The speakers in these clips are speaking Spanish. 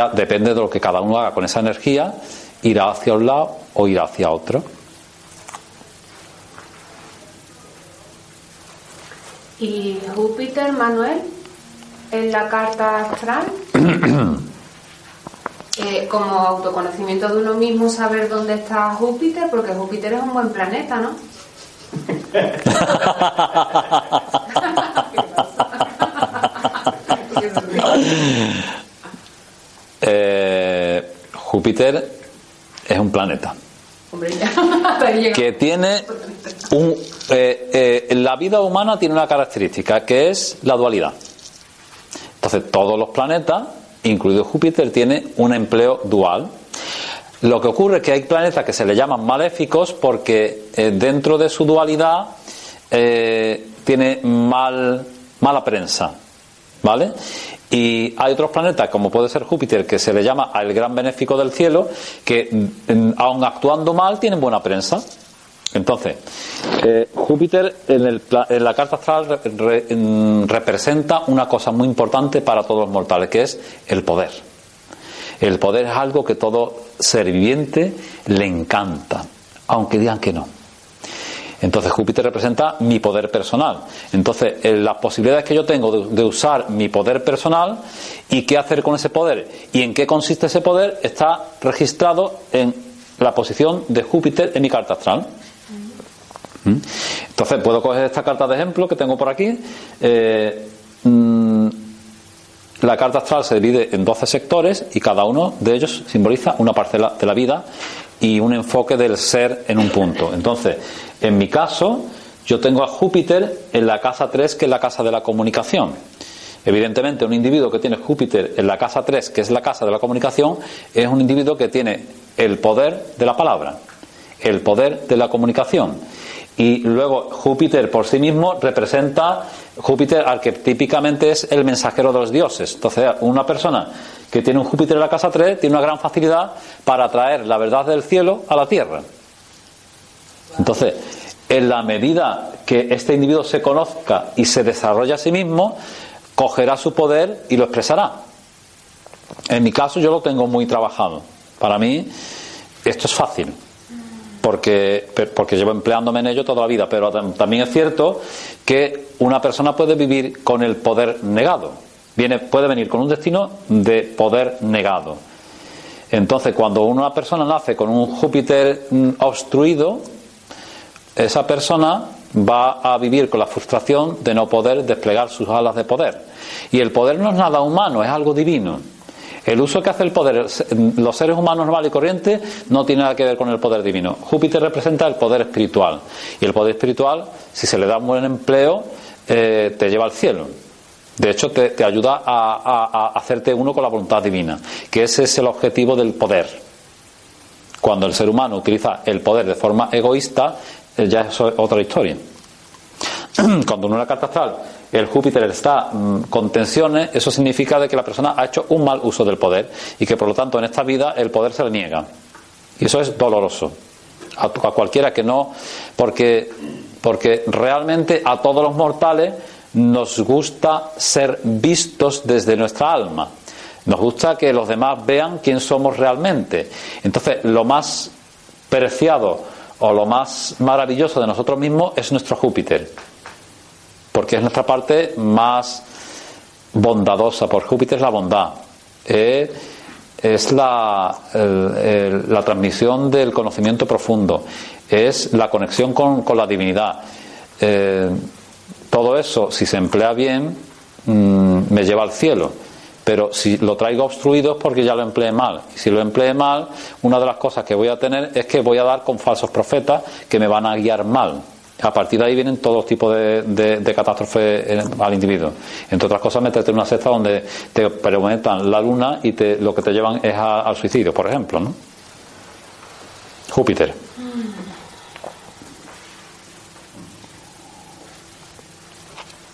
ya depende de lo que cada uno haga con esa energía, irá hacia un lado o irá hacia otro. ¿Y Júpiter, Manuel, en la carta astral? Eh, como autoconocimiento de uno mismo, saber dónde está Júpiter, porque Júpiter es un buen planeta, ¿no? Júpiter es un planeta Hombre, ya, que tiene un... eh, eh, la vida humana tiene una característica que es la dualidad. Entonces todos los planetas, incluido Júpiter, tienen un empleo dual. Lo que ocurre es que hay planetas que se le llaman maléficos porque eh, dentro de su dualidad tiene mal, mala prensa. ¿Vale? Y hay otros planetas, como puede ser Júpiter, que se le llama el gran benéfico del cielo, que mm, aun actuando mal tienen buena prensa. Entonces, eh, Júpiter en, el en la carta astral mm, representa una cosa muy importante para todos los mortales, que es el poder. El poder es algo que todo ser viviente le encanta, aunque digan que no. Entonces Júpiter representa mi poder personal. Entonces eh, las posibilidades que yo tengo de, de usar mi poder personal y qué hacer con ese poder y en qué consiste ese poder está registrado en la posición de Júpiter en mi carta astral. ¿Mm? Entonces puedo coger esta carta de ejemplo que tengo por aquí. Eh, mm, la carta astral se divide en 12 sectores y cada uno de ellos simboliza una parcela de la vida y un enfoque del ser en un punto. Entonces, en mi caso, yo tengo a Júpiter en la casa 3, que es la casa de la comunicación. Evidentemente, un individuo que tiene Júpiter en la casa 3, que es la casa de la comunicación, es un individuo que tiene el poder de la palabra, el poder de la comunicación. Y luego Júpiter por sí mismo representa, Júpiter arquetípicamente es el mensajero de los dioses. Entonces, una persona que tiene un Júpiter en la casa 3 tiene una gran facilidad para traer la verdad del cielo a la tierra. Entonces, en la medida que este individuo se conozca y se desarrolle a sí mismo, cogerá su poder y lo expresará. En mi caso yo lo tengo muy trabajado. Para mí esto es fácil, porque, porque llevo empleándome en ello toda la vida, pero tam- también es cierto que una persona puede vivir con el poder negado. Viene, puede venir con un destino de poder negado. Entonces, cuando una persona nace con un Júpiter mm, obstruido, esa persona va a vivir con la frustración de no poder desplegar sus alas de poder. Y el poder no es nada humano, es algo divino. El uso que hace el poder los seres humanos normal y corriente no tiene nada que ver con el poder divino. Júpiter representa el poder espiritual. Y el poder espiritual, si se le da un buen empleo, eh, te lleva al cielo. De hecho, te, ayuda a, a- a hacerte uno con la voluntad divina, que ese es el objetivo del poder. Cuando el ser humano utiliza el poder de forma egoísta, eh, ya es otra historia. Cuando en una carta astral el Júpiter está mm, con tensiones, eso significa de que la persona ha hecho un mal uso del poder y que por lo tanto en esta vida el poder se le niega. Y eso es doloroso. A, a cualquiera que no, porque, porque realmente a todos los mortales nos gusta ser vistos desde nuestra alma. Nos gusta que los demás vean quién somos realmente. Entonces, lo más preciado o lo más maravilloso de nosotros mismos es nuestro Júpiter. Porque es nuestra parte más bondadosa. Por Júpiter es la bondad. Eh, es la, transmisión del conocimiento profundo. Es la conexión con, la divinidad. Eh, todo eso, si se emplea bien, mm, me lleva al cielo pero si lo traigo obstruido es porque ya lo empleé mal. Y si lo empleé mal, una de las cosas que voy a tener es que voy a dar con falsos profetas que me van a guiar mal. A partir de ahí vienen todos tipos de, de, catástrofes al individuo. Entre otras cosas, meterte en una cesta donde te preguntan la luna y te, lo que te llevan es al suicidio, por ejemplo. ¿no? Júpiter.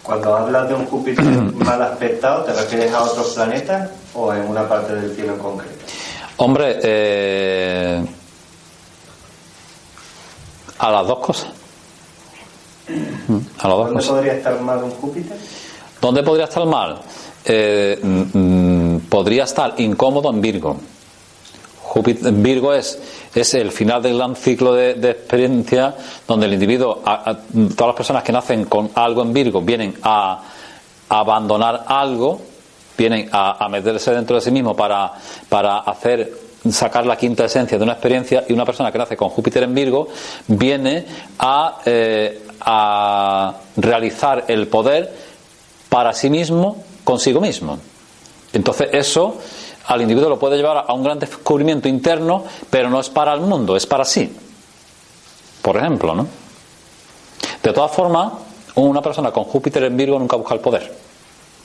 Cuando hablas de un Júpiter mal aspectado, ¿te refieres a otros planetas o en una parte del cielo en concreto? Hombre, eh, a las dos cosas. A las dos ¿Dónde podría estar mal un Júpiter? ¿Dónde podría estar mal? Eh, mm, podría estar incómodo en Virgo. Júpiter, Virgo es es el final del gran ciclo de, experiencia donde el individuo, todas las personas que nacen con algo en Virgo, vienen a, abandonar algo, vienen a, meterse dentro de sí mismo para, para hacer sacar la quinta esencia de una experiencia y una persona que nace con Júpiter en Virgo viene a, eh, a realizar el poder para sí mismo consigo mismo. Entonces eso al individuo lo puede llevar a un gran descubrimiento interno, pero no es para el mundo, es para sí. Por ejemplo, ¿no? De todas formas, una persona con Júpiter en Virgo nunca busca el poder,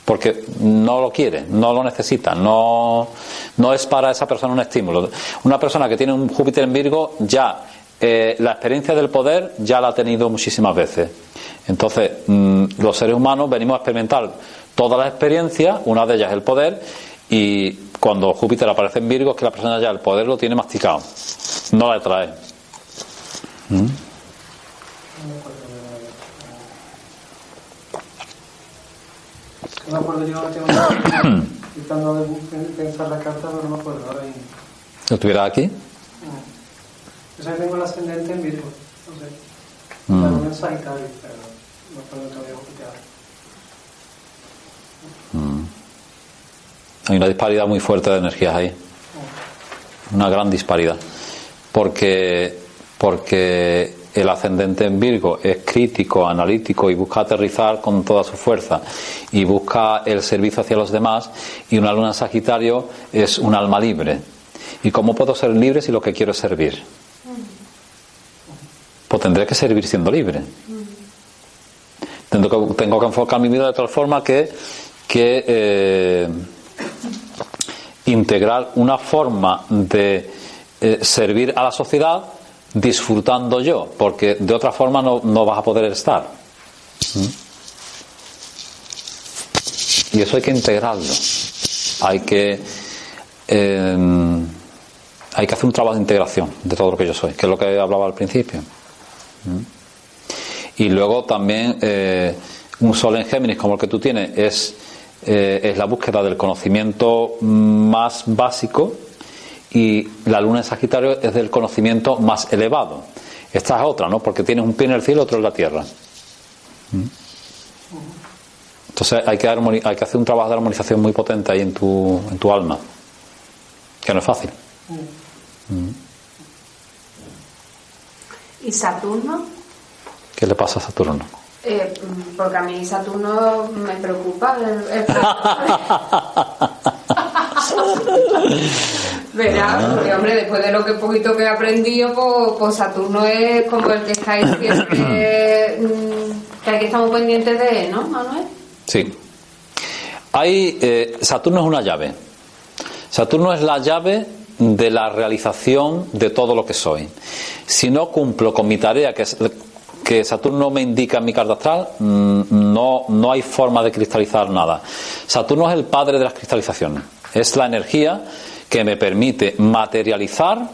porque no lo quiere, no lo necesita, no, no es para esa persona un estímulo. Una persona que tiene un Júpiter en Virgo ya eh, la experiencia del poder ya la ha tenido muchísimas veces. Entonces, mm, los seres humanos venimos a experimentar todas las experiencias, una de ellas es el poder, y cuando Júpiter aparece en Virgo es que la persona ya el poder lo tiene masticado, no la trae. ¿Mm? No me acuerdo yo tengo intentando pensar la carta, pero no me acuerdo ahora mismo. ¿Lo tuviera aquí? Yo sé que tengo el ascendente en Virgo, no sé. Mm. Luna en Sagitario, pero no puedo todavía Júpiter. Mm. Hay una disparidad muy fuerte de energías ahí. Una gran disparidad. Porque, porque el ascendente en Virgo es crítico, analítico y busca aterrizar con toda su fuerza y busca el servicio hacia los demás y una luna en Sagitario es un alma libre. ¿Y cómo puedo ser libre si lo que quiero es servir? Pues tendré que servir siendo libre. Tengo que, tengo que enfocar mi vida de tal forma que, que eh, integrar una forma de eh, servir a la sociedad disfrutando yo, porque de otra forma no, vas a poder estar. ¿Mm? Y eso hay que integrarlo. Hay que, em, hay que hacer un trabajo de integración de todo lo que yo soy, que es lo que hablaba al principio. ¿Mm? Y luego también eh, un sol en Géminis como el que tú tienes es eh, es la búsqueda del conocimiento más básico y la luna en Sagitario es del conocimiento más elevado. Esta es otra, ¿no? Porque tienes un pie en el cielo, otro en la tierra. ¿Mm? Entonces hay que, hay que hacer un trabajo de armonización muy potente ahí en tu, en tu alma, que no es fácil. ¿Mm? ¿Y Saturno? ¿Qué le pasa a Saturno? Eh, porque a mí Saturno me preocupa. Verá, porque hombre, después de lo que poquito que he aprendido, pues, pues Saturno es como el que estáis siempre, mm, que hay que estar muy pendientes de ¿no, Manuel? Sí. Hay, eh, Saturno es una llave. Saturno es la llave de la realización de todo lo que soy. Si no cumplo con mi tarea, que es que Saturno me indica en mi carta astral, mm, no, no hay forma de cristalizar nada. Saturno es el padre de las cristalizaciones. Es la energía que me permite materializar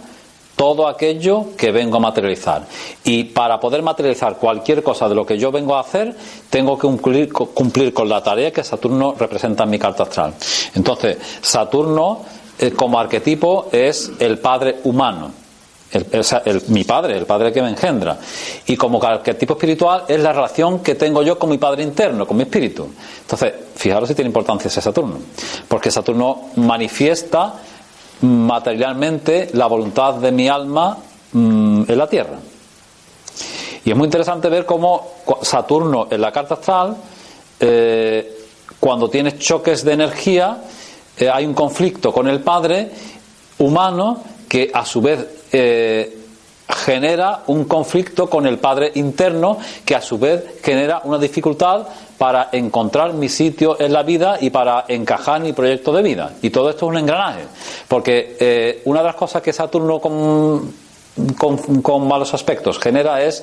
todo aquello que vengo a materializar. Y para poder materializar cualquier cosa de lo que yo vengo a hacer, tengo que cumplir, cumplir con la tarea que Saturno representa en mi carta astral. Entonces, Saturno eh, como arquetipo es el padre humano. Mi padre, el padre que me engendra. Y como arquetipo espiritual es la relación que tengo yo con mi padre interno, con mi espíritu. Entonces, fijaros si tiene importancia ese Saturno. Porque Saturno manifiesta materialmente la voluntad de mi alma mm, en la Tierra. Y es muy interesante ver cómo Saturno en la carta astral, eh, cuando tiene choques de energía, eh, hay un conflicto con el Padre humano que a su vez eh, genera un conflicto con el Padre interno que a su vez genera una dificultad para encontrar mi sitio en la vida y para encajar mi proyecto de vida. Y todo esto es un engranaje. Porque eh, una de las cosas que Saturno con, con, malos aspectos genera es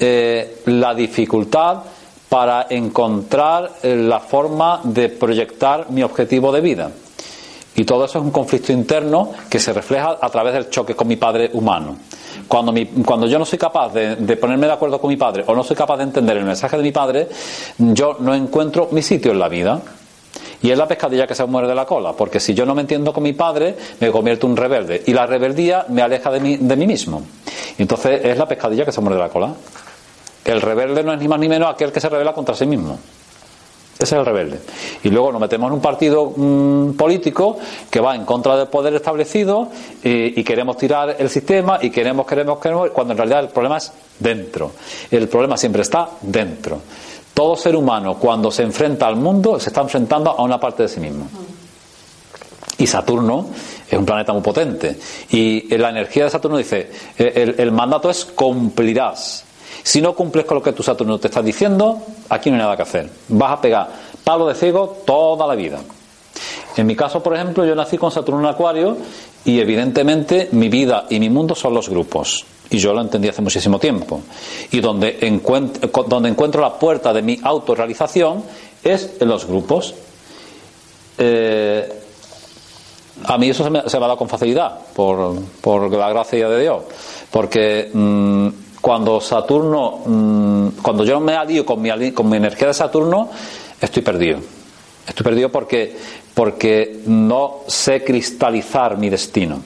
eh, la dificultad para encontrar la forma de proyectar mi objetivo de vida. Y todo eso es un conflicto interno que se refleja a través del choque con mi padre humano. Cuando, cuando yo no soy capaz de, ponerme de acuerdo con mi padre o no soy capaz de entender el mensaje de mi padre, yo no encuentro mi sitio en la vida. Y es la pescadilla que se muere de la cola, porque si yo no me entiendo con mi padre, me convierto en un rebelde. Y la rebeldía me aleja de mí, de mí mismo. Entonces es la pescadilla que se muere de la cola. El rebelde no es ni más ni menos aquel que se revela contra sí mismo. Ese es el rebelde. Y luego nos metemos en un partido mm, político que va en contra del poder establecido y, queremos tirar el sistema y queremos, queremos, queremos, cuando en realidad el problema es dentro. El problema siempre está dentro. Todo ser humano cuando se enfrenta al mundo se está enfrentando a una parte de sí mismo. Y Saturno es un planeta muy potente. Y la energía de Saturno dice, el, el mandato es cumplirás. Si no cumples con lo que tu Saturno te está diciendo, aquí no hay nada que hacer. Vas a pegar palo de ciego toda la vida. En mi caso, por ejemplo, yo nací con Saturno en Acuario y evidentemente mi vida y mi mundo son los grupos. Y yo lo entendí hace muchísimo tiempo. Y donde encuentro, donde encuentro la puerta de mi autorrealización es en los grupos. Eh, a mí eso se me, ha dado con facilidad, por, la gracia de Dios. Porque mm, cuando Saturno, mm, cuando yo me alío con mi, con mi energía de Saturno, estoy perdido. Estoy perdido porque, porque no sé cristalizar mi destino.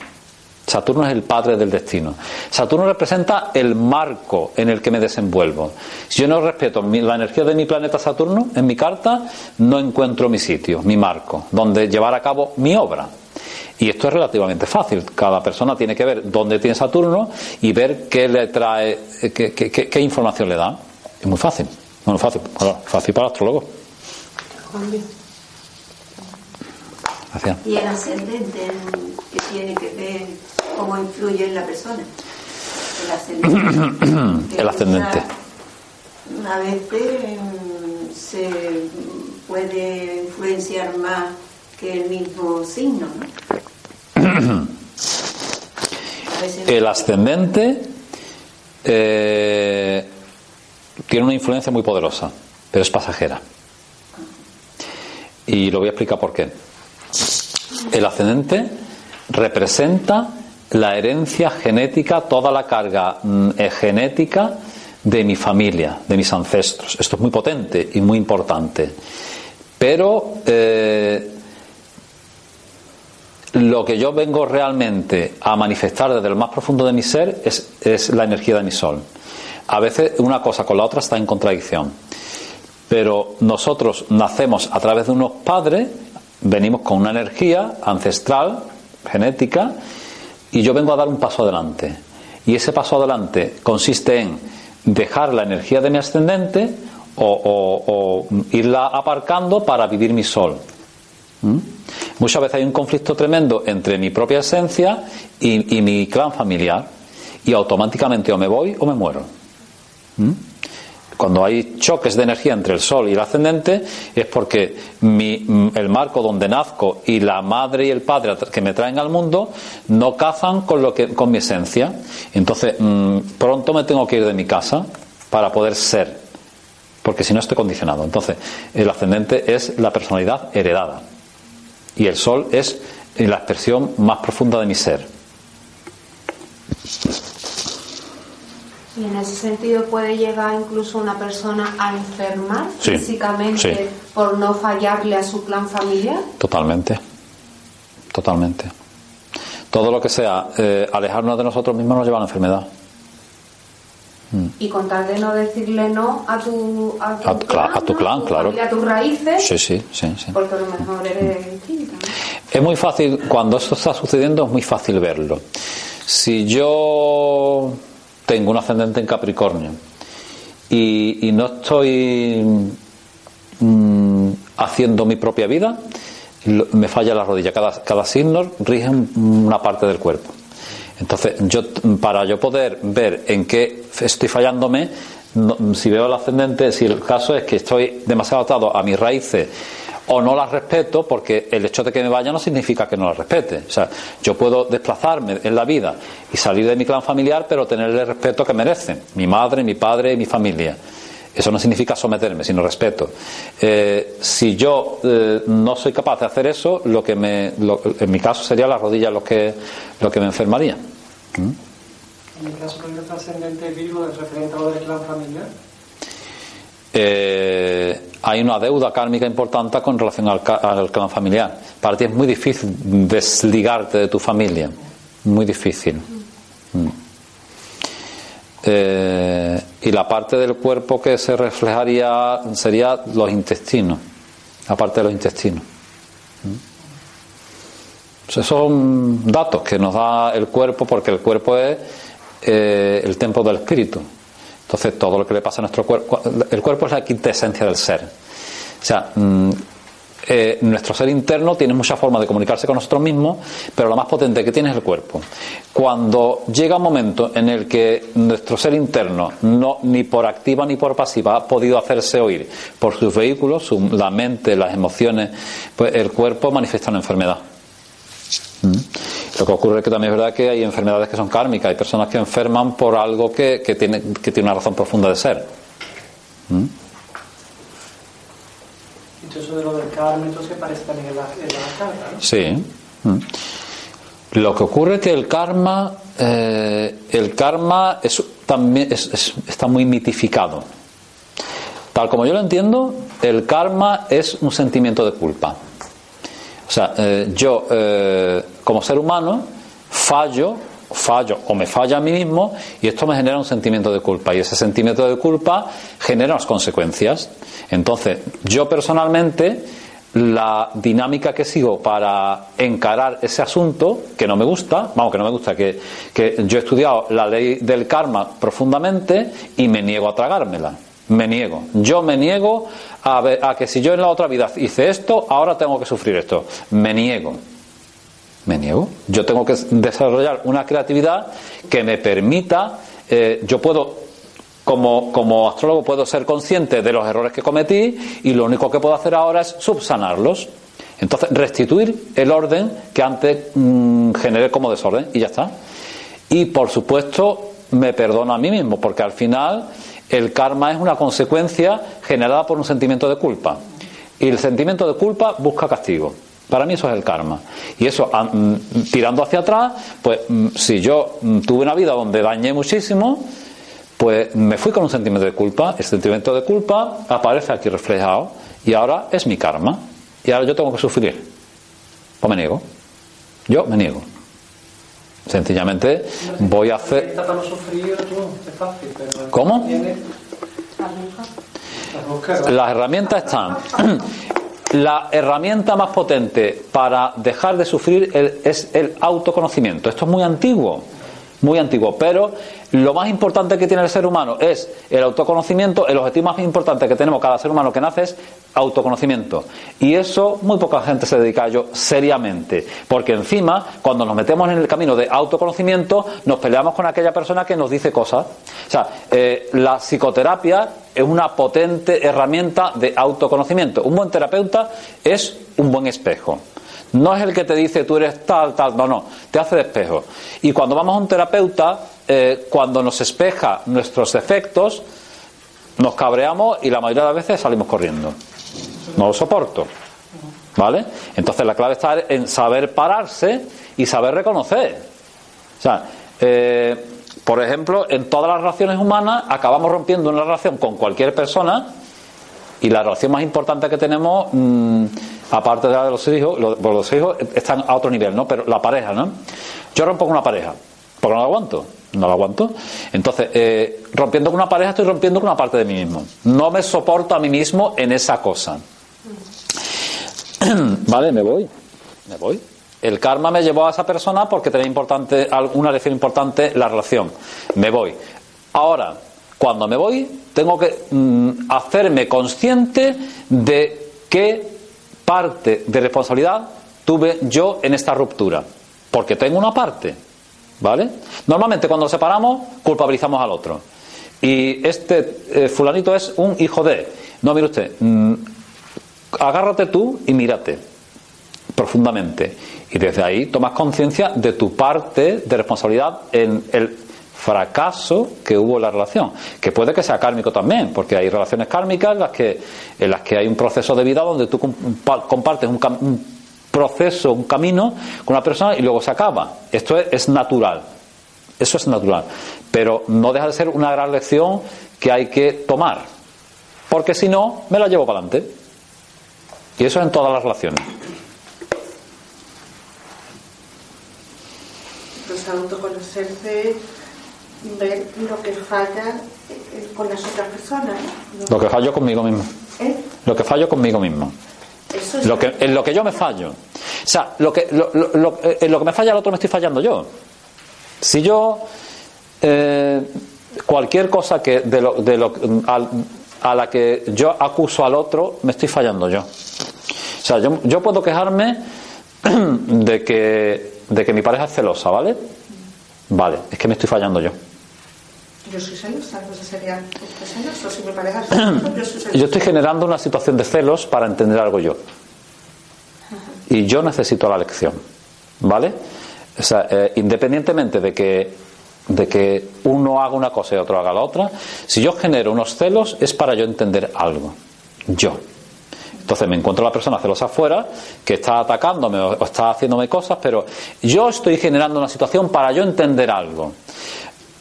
Saturno es el padre del destino. Saturno representa el marco en el que me desenvuelvo. Si yo no respeto la energía de mi planeta Saturno en mi carta, no encuentro mi sitio, mi marco, donde llevar a cabo mi obra. Y esto es relativamente fácil. Cada persona tiene que ver dónde tiene Saturno y ver qué le trae, qué, qué, información le da. Es muy fácil. Bueno, fácil. fácil para el astrólogo. Gracias. Y el ascendente que tiene que ver cómo influye en la persona. El ascendente. el ascendente. A veces se puede influenciar más que el mismo signo, ¿no? El ascendente eh, tiene una influencia muy poderosa, pero es pasajera. Y lo voy a explicar por qué. El ascendente representa la herencia genética, toda la carga mm, genética de mi familia, de mis ancestros. Esto es muy potente y muy importante. Pero eh, lo que yo vengo realmente a manifestar desde lo más profundo de mi ser es, la energía de mi sol. A veces una cosa con la otra está en contradicción. Pero nosotros nacemos a través de unos padres, venimos con una energía ancestral, genética, y yo vengo a dar un paso adelante. Y ese paso adelante consiste en dejar la energía de mi ascendente o, irla aparcando para vivir mi sol. ¿Mm? Muchas veces hay un conflicto tremendo entre mi propia esencia y, mi clan familiar y automáticamente o me voy o me muero. ¿Mm? Cuando hay choques de energía entre el Sol y el ascendente es porque el marco donde nazco y la madre y el padre que me traen al mundo no cazan con, lo que, con mi esencia. Entonces, mm, pronto me tengo que ir de mi casa para poder ser, porque si no estoy condicionado. Entonces, el ascendente es la personalidad heredada. Y el sol es la expresión más profunda de mi ser. Y en ese sentido puede llegar incluso una persona a enfermar Sí, físicamente sí. por no fallarle a su plan familiar. Totalmente. Totalmente. Todo lo que sea eh, alejarnos de nosotros mismos nos lleva a la enfermedad. Y con tal de no decirle no a tu, a tu, A clan, a tu ¿no? clan, claro. familia, A tus raíces, Sí, sí, sí, sí. porque a lo mejor eres distinta. ¿no? Es muy fácil, cuando esto está sucediendo, es muy fácil verlo. Si yo tengo un ascendente en Capricornio y, y no estoy mm, haciendo mi propia vida, me falla la rodilla. Cada, cada signo rige un- una parte del cuerpo. Entonces, yo para yo poder ver en qué estoy fallándome, si veo el ascendente, si el caso es que estoy demasiado atado a mis raíces o no las respeto, porque el hecho de que me vaya no significa que no las respete. O sea, yo puedo desplazarme en la vida y salir de mi clan familiar, pero tenerle el respeto que merecen, mi madre, mi padre y mi familia. Eso no significa someterme, sino respeto. Eh, si yo eh, no soy capaz de hacer eso, lo que me, lo- en mi caso sería la rodilla lo que, lo que me enfermaría. En mi caso, por ejemplo, ascendente Virgo es referente del clan familiar. Eh, hay una deuda kármica importante con relación al clan familiar. Para ti es muy difícil desligarte de tu familia. Muy difícil. Mm. Eh, y la parte del cuerpo que se reflejaría sería los intestinos. La parte de los intestinos. Mm. Esos son datos que nos da el cuerpo porque el cuerpo es eh, el templo del espíritu. Entonces, todo lo que le pasa a nuestro cuerpo, el cuerpo es la quinta esencia del ser. O sea, mm, eh, nuestro ser interno tiene muchas formas de comunicarse con nosotros mismos, pero la más potente que tiene es el cuerpo. Cuando llega un momento en el que nuestro ser interno, no, ni por activa ni por pasiva, ha podido hacerse oír por sus vehículos, su- la mente, las emociones, pues el cuerpo manifiesta una enfermedad. Mm. Lo que ocurre es que también es verdad que hay enfermedades que son kármicas, hay personas que enferman por algo que, que tiene, que tiene una razón profunda de ser. ¿Mm? Todo eso de lo del karma, entonces parece también en la, en la carta, ¿no? Sí. Mm. Lo que ocurre es que el karma, eh, el karma es, también es- es- está muy mitificado. Tal como yo lo entiendo, el karma es un sentimiento de culpa. O sea, eh, yo eh, como ser humano fallo, fallo o me falla a mí mismo y esto me genera un sentimiento de culpa y ese sentimiento de culpa genera unas consecuencias. Entonces, yo personalmente la dinámica que sigo para encarar ese asunto que no me gusta, vamos, que no me gusta, que, que yo he estudiado la ley del karma profundamente y me niego a tragármela. Me niego. Yo me niego a, ver- a que si yo en la otra vida hice esto, ahora tengo que sufrir esto. Me niego. Me niego. Yo tengo que desarrollar una creatividad que me permita, eh, yo puedo, como, como astrólogo, puedo ser consciente de los errores que cometí y lo único que puedo hacer ahora es subsanarlos. Entonces, restituir el orden que antes mm, generé como desorden y ya está. Y por supuesto, me perdono a mí mismo, porque al final el karma es una consecuencia generada por un sentimiento de culpa. Y el sentimiento de culpa busca castigo. Para mí eso es el karma. Y eso, ah, mm, tirando hacia atrás, pues mm, si yo mm, tuve una vida donde dañé muchísimo, pues me fui con un sentimiento de culpa. El sentimiento de culpa aparece aquí reflejado y ahora es mi karma. Y ahora yo tengo que sufrir. O me niego. Yo me niego. Sencillamente voy a hacer. ¿Cómo? Las herramientas están. La herramienta más potente para dejar de sufrir el- es el autoconocimiento. Esto es muy antiguo, muy antiguo, pero lo más importante que tiene el ser humano es el autoconocimiento. El objetivo más importante que tenemos cada ser humano que nace es autoconocimiento. Y eso muy poca gente se dedica a ello seriamente, porque encima, cuando nos metemos en el camino de autoconocimiento, nos peleamos con aquella persona que nos dice cosas. O sea, eh, la psicoterapia es una potente herramienta de autoconocimiento. Un buen terapeuta es un buen espejo. No es el que te dice tú eres tal, tal, no, no, te hace de espejo. Y cuando vamos a un terapeuta, eh, cuando nos espeja nuestros defectos, nos cabreamos y la mayoría de las veces salimos corriendo. No lo soporto. ¿Vale? Entonces la clave está en saber pararse y saber reconocer. O sea, eh, por ejemplo, en todas las relaciones humanas acabamos rompiendo una relación con cualquier persona y la relación más importante que tenemos, mm, aparte de la de los hijos, los, pues los hijos están a otro nivel, ¿no? Pero la pareja, ¿no? Yo rompo con una pareja, porque no la aguanto, no la aguanto. Entonces, eh, rompiendo con una pareja estoy rompiendo con una parte de mí mismo. No me soporto a mí mismo en esa cosa. vale, me voy, me voy. El karma me llevó a esa persona porque tenía importante, una lección importante la relación. Me voy. Ahora, cuando me voy, tengo que mm, hacerme consciente de qué parte de responsabilidad tuve yo en esta ruptura. Porque tengo una parte. ¿Vale? Normalmente cuando separamos, culpabilizamos al otro. Y este eh, fulanito es un hijo de. No, mire usted, mm, agárrate tú y mírate profundamente. Y desde ahí tomas conciencia de tu parte de responsabilidad en el fracaso que hubo en la relación, que puede que sea kármico también, porque hay relaciones kármicas en las que, en las que hay un proceso de vida donde tú compartes un, proceso, un camino con una persona y luego se acaba. Esto es, natural, eso es natural, pero no deja de ser una gran lección que hay que tomar, porque si no, me la llevo para adelante. Y eso es en todas las relaciones. Entonces, autoconocerse, ver lo que falla eh, con las otras personas. Lo que fallo conmigo mismo. ¿Eh? Lo que fallo conmigo mismo. lo que, en lo que yo me fallo. O sea, lo que, lo, lo, en lo que me falla el otro me estoy fallando yo. Si yo. Eh, cualquier cosa que de lo, de lo, a la que yo acuso al otro, me estoy fallando yo. O sea, yo, yo puedo quejarme de que de que mi pareja es celosa, ¿vale? Vale, es que me estoy fallando yo. Yo estoy generando una situación de celos para entender algo yo. Y yo necesito la lección, ¿vale? O sea, eh, independientemente de que, de que uno haga una cosa y otro haga la otra, si yo genero unos celos es para yo entender algo. Yo. Entonces me encuentro la persona celosa afuera que está atacándome o está haciéndome cosas, pero yo estoy generando una situación para yo entender algo.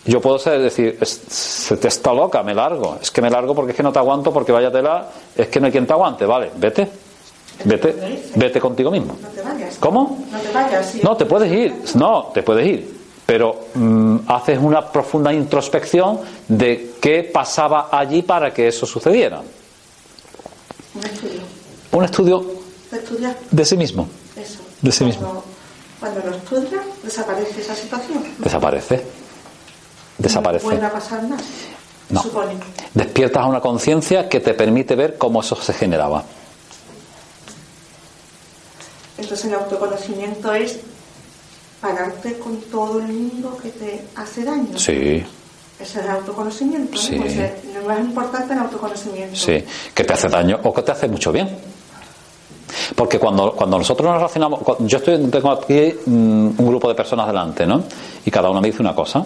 Yo puedo ser decir, se te está loca, me largo. Es que me largo porque es que no te aguanto, porque vaya tela, es que no hay quien te aguante. Vale, vete. Vete, vete contigo mismo. No te vayas. ¿Cómo? No te vayas. No, te puedes ir. No, te puedes ir. Pero mm, haces una profunda introspección de qué pasaba allí para que eso sucediera. Un estudio. Un estudio de sí mismo. Eso. De sí mismo. Cuando lo estudias, desaparece esa situación. Desaparece. Desaparece. No pasar nada. No. Supone. Despiertas a una conciencia que te permite ver cómo eso se generaba. Entonces el autoconocimiento es pagarte con todo el mundo que te hace daño. Sí. Ese es el autoconocimiento. ¿no? Sí. Pues, eh, lo más importante es el autoconocimiento. Sí, que te hace daño o que te hace mucho bien. Porque cuando, cuando nosotros nos relacionamos, yo estoy, tengo aquí mm, un grupo de personas delante, ¿no? Y cada uno me dice una cosa,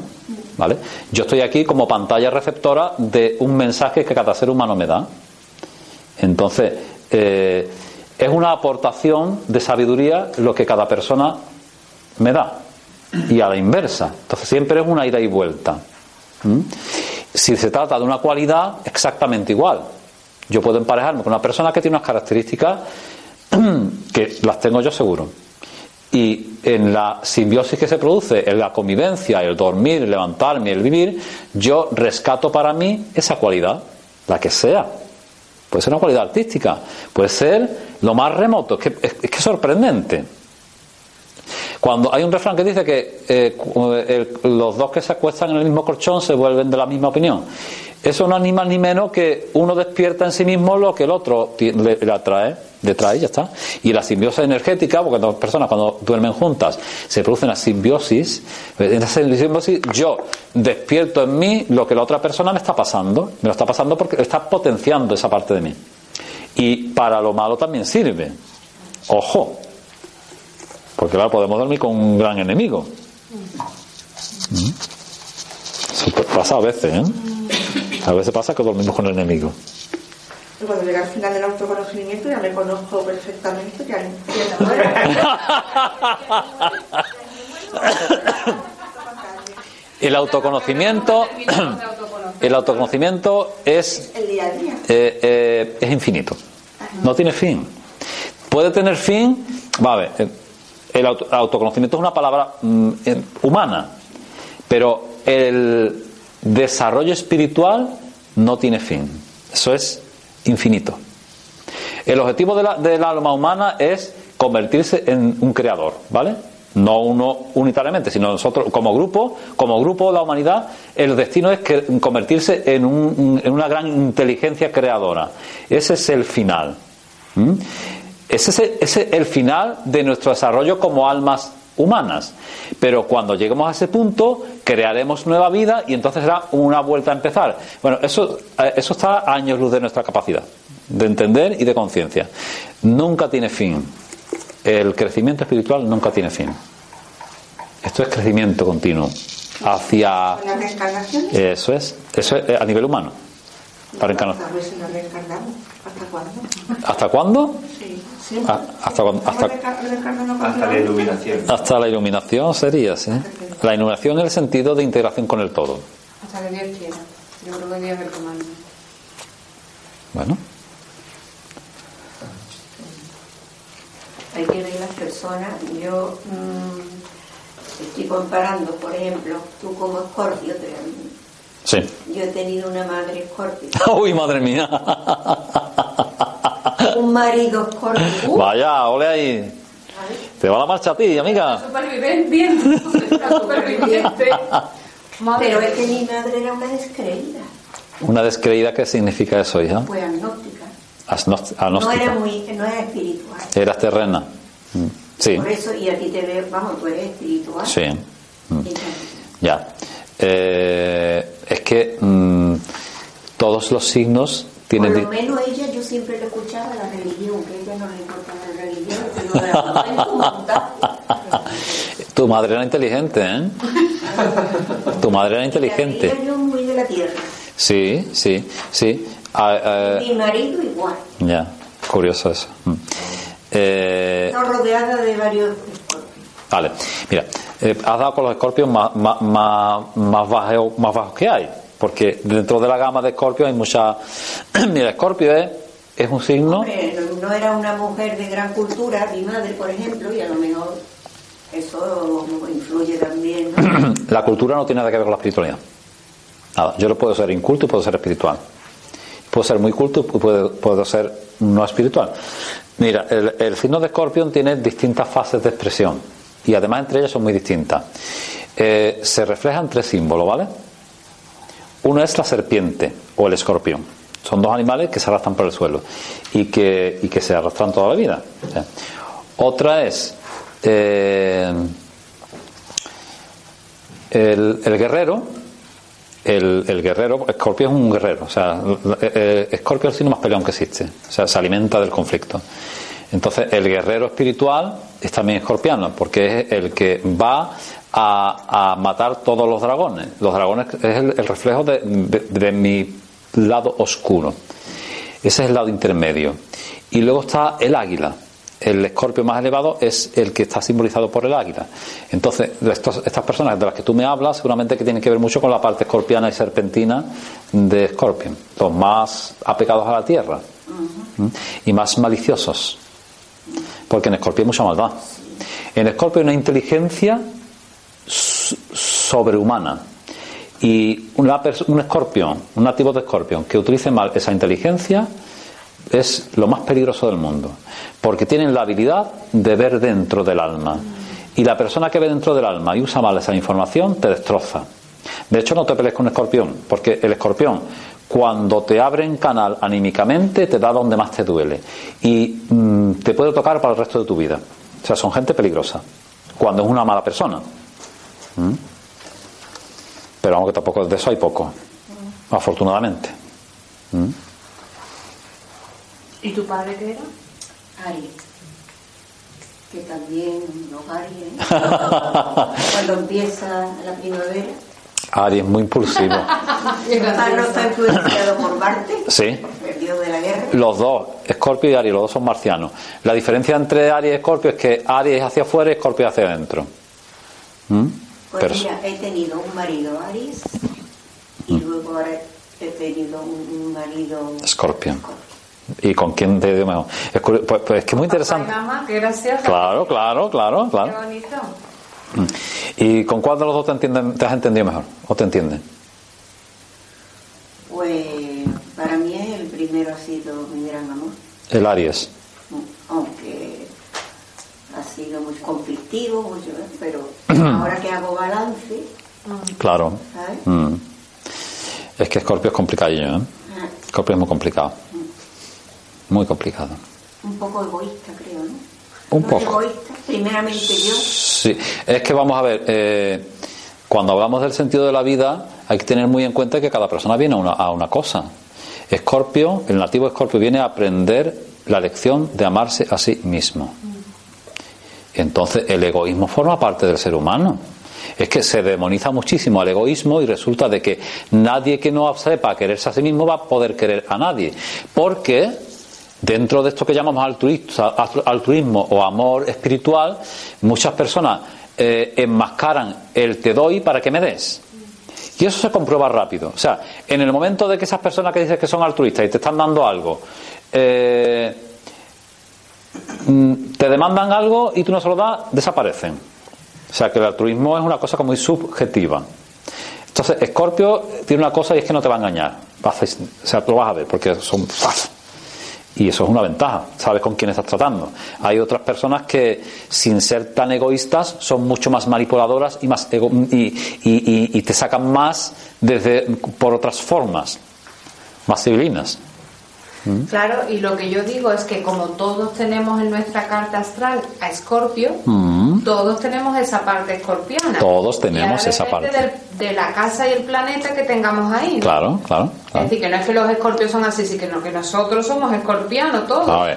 ¿vale? Yo estoy aquí como pantalla receptora de un mensaje que cada ser humano me da. Entonces, eh, es una aportación de sabiduría lo que cada persona me da. Y a la inversa. Entonces, siempre es una ida y vuelta. ¿Mm? Si se trata de una cualidad, exactamente igual. Yo puedo emparejarme con una persona que tiene unas características que las tengo yo seguro. Y en la simbiosis que se produce, en la convivencia, el dormir, el levantarme, el vivir, yo rescato para mí esa cualidad, la que sea. Puede ser una cualidad artística, puede ser lo más remoto, es que es, sorprendente. Cuando hay un refrán que dice que eh, los dos que se acuestan en el mismo colchón se vuelven de la misma opinión. Eso no es ni más ni menos que uno despierta en sí mismo lo que el otro le, atrae, le trae, ya está. Y la simbiosis energética, porque dos personas cuando duermen juntas se produce una simbiosis, pues en esa simbiosis yo despierto en mí lo que la otra persona me está pasando, me lo está pasando porque está potenciando esa parte de mí. Y para lo malo también sirve. Ojo, porque claro, podemos dormir con un gran enemigo. ¿Mm? Eso pasa a veces, ¿eh? A veces pasa que dormimos con el enemigo. Y cuando llega al final del autoconocimiento ya me conozco perfectamente, ya entiendo. El autoconocimiento, el autoconocimiento es, eh, eh, es infinito. No tiene fin. Puede tener fin, va a ver, eh, el autoconocimiento es una palabra mm, humana, pero el desarrollo espiritual no tiene fin. Eso es infinito. El objetivo del alma humana es convertirse en un creador, ¿vale? No uno unitariamente, sino nosotros como grupo, como grupo de la humanidad, el destino es convertirse en, una gran inteligencia creadora. Ese es el final. Ese es el final de nuestro desarrollo como almas humanas. Pero cuando lleguemos a ese punto, crearemos nueva vida y entonces será una vuelta a empezar. Bueno, eso, eh, eso está a años luz de nuestra capacidad de entender y de conciencia. Nunca tiene fin. El crecimiento espiritual nunca tiene fin. Esto es crecimiento continuo hacia. Eso es, eso es eh, a nivel humano. Para encarnar. ¿Hasta cuándo? ¿Hasta cuándo? Ah, hasta, hasta, la iluminación. Hasta la iluminación sería, sí. La iluminación en el sentido de integración con el todo. Hasta que Dios quiera. Yo creo que Dios es el comando. Bueno. Hay que ver las personas. Yo mmm, estoy comparando, por ejemplo, tú como escorpio, Sí. Yo he tenido una madre escorpio. Uy, madre mía un marido escorpio. Vaya, ole ahí. Te va la marcha a ti, amiga. Superviviente. Superviviente. Pero es que mi madre era una descreída. ¿Una descreída qué significa eso, hija? Pues agnóstica. agnóstica. No era, muy, no era espiritual. Eras terrena. Mm, sí. Por eso, y aquí te veo, vamos, tú eres espiritual. Sí. Mm. Ya. Eh, es que mmm, todos los signos por lo menos ella, yo siempre le escuchaba la religión, que a ella no le importaba la religión, pero la Tu madre era inteligente, ¿eh? tu madre era inteligente. yo muy de la tierra. Sí, sí, sí. Ah, ah, Mi marido igual. Ya, curioso eso. Mm. Eh, Está rodeada de varios. Vale, mira, eh, has dado con los escorpios más, más, más, más, bajos, más bajos que hay porque dentro de la gama de Escorpio hay mucha... Mira, Escorpio es, es un signo... no era una mujer de gran cultura, mi madre, por ejemplo, y a lo mejor eso influye también. la cultura no tiene nada que ver con la espiritualidad. Nada, yo no puedo ser inculto y puedo ser espiritual. Puedo ser muy culto y puedo, puedo ser no espiritual. Mira, el, signo de Escorpio tiene distintas fases de expresión y además entre ellas son muy distintas. Eh, se reflejan tres símbolos, ¿vale? Uno es la serpiente o el escorpión. Son dos animales que se arrastran por el suelo y que, que se arrastran toda la vida. Otra es eh, el, guerrero. El, guerrero, Escorpio es un guerrero. O sea, Escorpio es el signo más peleón que existe. O sea, se alimenta del conflicto. Entonces, el guerrero espiritual es también escorpiano, porque es el que va a, matar todos los dragones. Los dragones es el, reflejo de, mi lado oscuro. Ese es el lado intermedio. Y luego está el águila. El escorpio más elevado es el que está simbolizado por el águila. Entonces, estas personas de las que tú me hablas, seguramente que tienen que ver mucho con la parte escorpiana y serpentina de Escorpio. Los más apegados a la tierra y más maliciosos. Porque en Escorpio hay mucha maldad. En Escorpio hay una inteligencia sobrehumana. Y un escorpión, un nativo de escorpión, que utilice mal esa inteligencia es lo más peligroso del mundo, porque tienen la habilidad de ver dentro del alma. Y la persona que ve dentro del alma y usa mal esa información te destroza. De hecho, no te pelees con un escorpión, porque el escorpión, cuando te abre en canal anímicamente, te da donde más te duele. Y mm, te puede tocar para el resto de tu vida. O sea, son gente peligrosa, cuando es una mala persona. ¿Mm? Pero aunque tampoco de eso hay poco, afortunadamente. ¿Mm? ¿Y tu padre qué era? Aries. Que también los Aries. Cuando empieza la primavera. Aries muy impulsivo. ¿No está influenciado por Marte? Sí. El dios de la guerra. Los dos, Escorpio y Aries, los dos son marcianos. La diferencia entre Aries y Escorpio es que Aries es hacia afuera y Escorpio hacia adentro. ¿Mm? Pues mira, he tenido un marido Aries y mm. luego ahora he tenido un, marido Escorpión. ¿Y con quién te dio mejor? Es, pues, pues, es que es muy interesante. qué gracioso. Claro, claro, claro, claro. Qué bonito. Mm. ¿Y con cuál de los dos te, entienden, te has entendido mejor? ¿O te entienden? Pues para mí el primero ha sido mi gran amor. El Aries. Aunque ha sido muy conflictivo, mucho, pero ahora que hago balance. Claro. Mm. Es que Scorpio es complicadillo, ¿eh? Ah. Scorpio es muy complicado. Muy complicado. Un poco egoísta, creo. Un poco. Egoísta, primeramente yo. Sí, es que vamos a ver, eh, cuando hablamos del sentido de la vida, hay que tener muy en cuenta que cada persona viene a una, a una cosa. Escorpio, el nativo Escorpio viene a aprender la lección de amarse a sí mismo. Entonces, el egoísmo forma parte del ser humano. Es que se demoniza muchísimo al egoísmo y resulta de que nadie que no sepa quererse a sí mismo va a poder querer a nadie. Porque dentro de esto que llamamos altruismo o amor espiritual, muchas personas eh, enmascaran el te doy para que me des. Y eso se comprueba rápido. O sea, en el momento de que esas personas que dices que son altruistas y te están dando algo, eh, mm, te demandan algo y tú no se lo das, desaparecen. O sea, que el altruismo es una cosa muy subjetiva. Entonces, Escorpio tiene una cosa y es que no te va a engañar. O sea, tú lo vas a ver porque son y eso es una ventaja, sabes con quién estás tratando. Hay otras personas que, sin ser tan egoístas, son mucho más manipuladoras y, más y, te sacan más desde, por otras formas, más civilinas. ¿Mm? Claro, y lo que yo digo es que como todos tenemos en nuestra carta astral a Escorpio, ¿Mm? todos tenemos esa parte escorpiana. Todos tenemos esa parte. de la casa y el planeta que tengamos ahí. Claro, claro, Es decir, que no es que los escorpios son así, sino que nosotros somos escorpianos todos.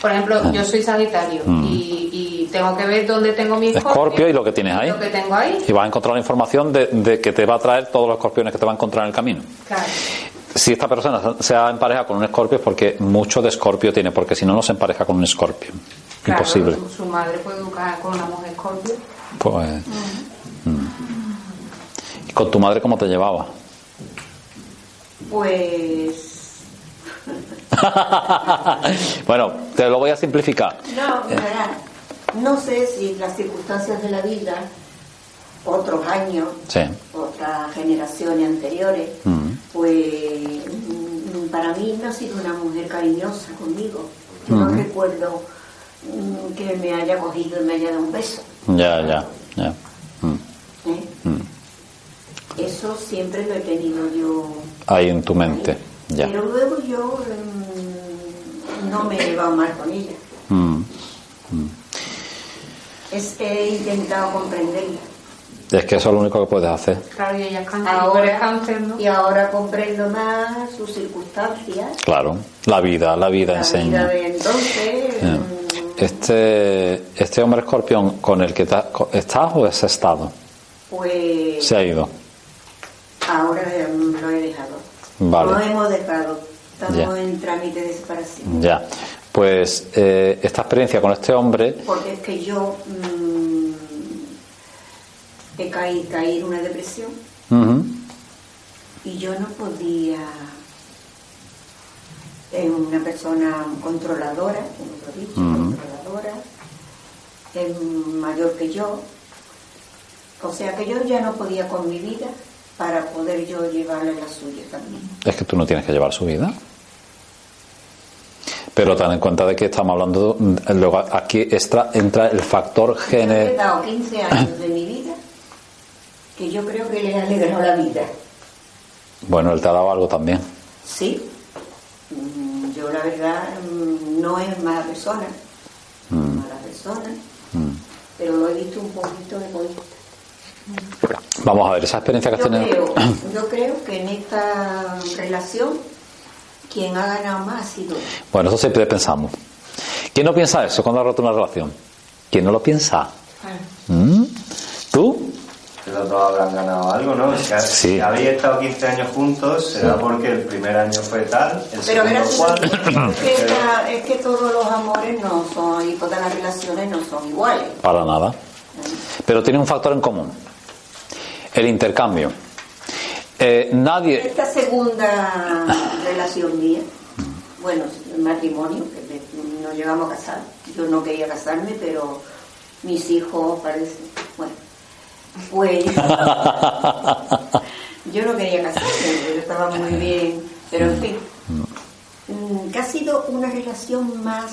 Por ejemplo, yo soy Sagitario mm. y, tengo que ver dónde tengo mi escorpio, y lo que tienes ahí. Lo que tengo ahí. Y vas a encontrar la información de, de, que te va a traer todos los escorpiones que te va a encontrar en el camino. Claro si esta persona se ha empareja con un escorpio es porque mucho de escorpio tiene, porque si no, no se empareja con un escorpio. Imposible. Su, madre puede educar con una mujer escorpio. Pues. Mm. ¿Y con tu madre cómo te llevaba? Pues. bueno, te lo voy a simplificar. No, no sé si las circunstancias de la vida otros años, otras generaciones anteriores, mm. pues mm, para mí no ha sido una mujer cariñosa conmigo. Yo no mm. recuerdo que me haya cogido y me haya dado un beso. Ya, ya, ya. ¿Eh? Eso siempre lo he tenido yo. Ahí en tu mente, ya. Pero luego yo no me he llevado mal con ella. Es, he intentado comprenderla es que eso es lo único que puedes hacer. Claro, y ella ahora, cáncer, ¿no? Y ahora comprendo más sus circunstancias. Claro, la vida, la vida la enseña. Vida de entonces. Mm, este, este hombre escorpión con el que estás o has estado. Pues. Se ha ido. Ahora lo he dejado. Vale. Lo hemos dejado. Estamos en trámite de separación. Ya. Pues eh, esta experiencia con este hombre. Porque es que yo. Mm, he caído, caí en una depresión y yo no podía en una persona controladora, como lo he dicho, controladora, mayor que yo, o sea que yo ya no podía con mi vida para poder yo llevarle la suya también. Es que tú no tienes que llevar su vida. Pero ten en cuenta de que estamos hablando, luego aquí extra, entra el factor género. He dado 15 años de mi vida que yo creo que le alegró la vida. Bueno, él te ha dado algo también. Sí. Mm, yo la verdad mm, no es mala persona, mm. mala persona, pero lo he visto un poquito egoísta. Vamos a ver, esa experiencia que has tenido. yo creo que en esta relación quien ha ganado más ha sido Bueno, eso siempre pensamos. ¿Quién no piensa eso cuando ha roto una relación? ¿Quién no lo piensa? ¿Tú? Los dos habrán ganado algo, ¿no? Si, sí. habéis estado 15 años juntos, será porque el primer año fue tal, el Pero segundo cual. Es que, es que todos los amores no son, y todas las relaciones no son iguales. Para nada. Pero tiene un factor en común. El intercambio. Eh, nadie. Esta segunda relación mía, bueno, el matrimonio, que me- nos llegamos a casar. Yo no quería casarme, pero mis hijos parece, bueno, pues yo no quería casarme, yo estaba muy bien, pero en fin, mm, que ha sido una relación más.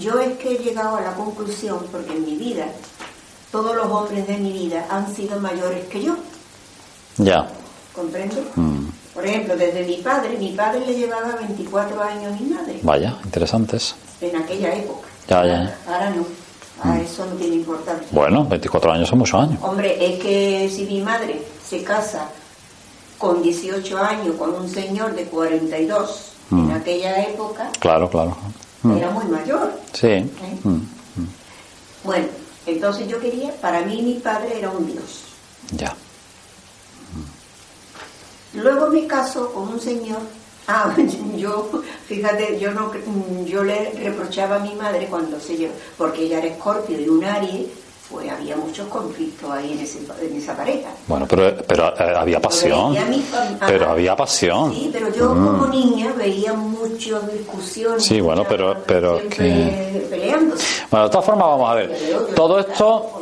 Yo es que he llegado a la conclusión, porque en mi vida, todos los hombres de mi vida han sido mayores que yo. Ya. ¿Comprende? Mm, Por ejemplo, desde mi padre, mi padre le llevaba 24 años a mi madre, vaya, interesantes. en aquella época. Ya, ya. Ahora no, ahora eso no tiene importancia. Bueno, 24 años son muchos años. Hombre, es que si mi madre se casa con 18 años con un señor de 42 en Mm. aquella época, Claro, claro. Mm, era muy mayor. Sí. ¿eh? Mm, Bueno, entonces yo quería, para mí mi padre era un dios. Ya. Luego me caso con un señor. Ah, yo, fíjate, yo no, yo le reprochaba a mi madre cuando se llevó, porque ella era escorpio y un Aries, pues había muchos conflictos ahí en, ese, en esa pareja. Bueno, pero, pero eh, había pasión. A mi fam- Pero había pasión. Sí, pero yo Mm. como niña veía muchas discusiones. Sí, bueno, pero- pero siempre peleándose. Bueno, de todas formas, vamos a ver. Pero yo- Todo esto.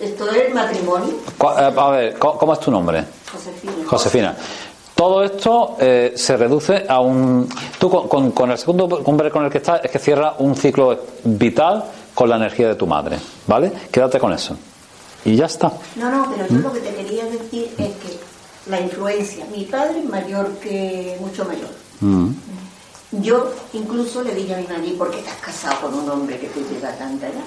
Esto es el matrimonio, eh, A ver, ¿cómo cómo es tu nombre? Josefina. Josefina. Todo esto eh, se reduce a un. Tú con, con- con el segundo hombre con el que estás es que cierra un ciclo vital con la energía de tu madre, ¿vale? Quédate con eso. Y ya está. No, no, pero yo lo que te quería decir es que la influencia, mi padre es mayor que, mucho mayor. Mm. Yo incluso le dije a mi madre, ¿y por qué estás casado con un hombre que te llega tanta edad?